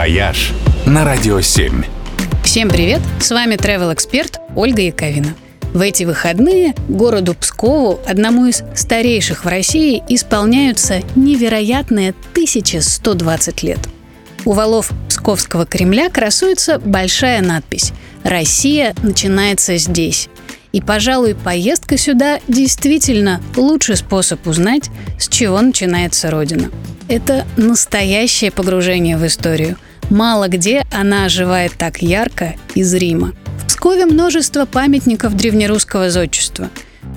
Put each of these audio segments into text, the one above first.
«Вояж» на Радио 7. Всем привет! С вами travel-эксперт Ольга Яковина. В эти выходные городу Пскову, одному из старейших в России, исполняются невероятные 1120 лет. У валов Псковского Кремля красуется большая надпись «Россия начинается здесь». И, пожалуй, поездка сюда действительно лучший способ узнать, с чего начинается Родина. Это настоящее погружение в историю. Мало где она оживает так ярко и зримо. В Пскове множество памятников древнерусского зодчества.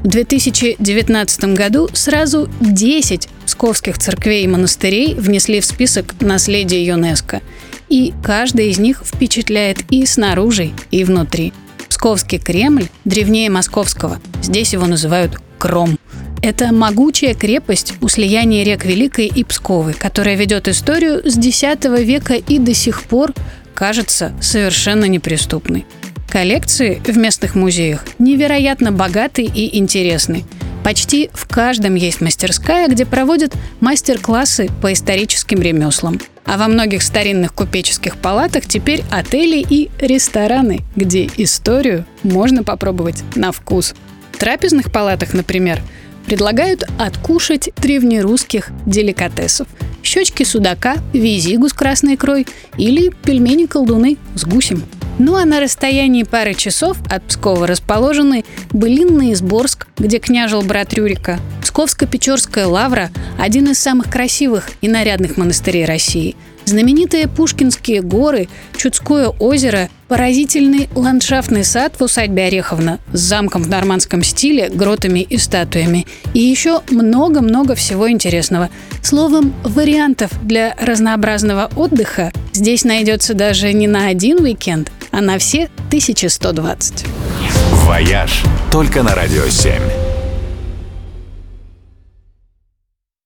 В 2019 году сразу 10 псковских церквей и монастырей внесли в список наследия ЮНЕСКо. И каждый из них впечатляет и снаружи, и внутри. Псковский Кремль древнее московского. Здесь его называют Кром. Это могучая крепость у слияния рек Великой и Псковы, которая ведет историю с X века и до сих пор кажется совершенно неприступной. Коллекции в местных музеях невероятно богаты и интересны. Почти в каждом есть мастерская, где проводят мастер-классы по историческим ремеслам. А во многих старинных купеческих палатах теперь отели и рестораны, где историю можно попробовать на вкус. В трапезных палатах, например, предлагают откушать древнерусских деликатесов. Щечки судака, визигу с красной икрой или пельмени-колдуны с гусем. Ну а на расстоянии пары часов от Пскова расположены Былинный Изборск, где княжил брат Рюрика, Псковско-Печорская лавра – один из самых красивых и нарядных монастырей России – Знаменитые Пушкинские горы, Чудское озеро, поразительный ландшафтный сад в усадьбе Ореховна с замком в нормандском стиле, гротами и статуями. И еще много-много всего интересного. Словом, вариантов для разнообразного отдыха здесь найдется даже не на один уикенд, а на все 1120. «Вояж» только на «Радио 7».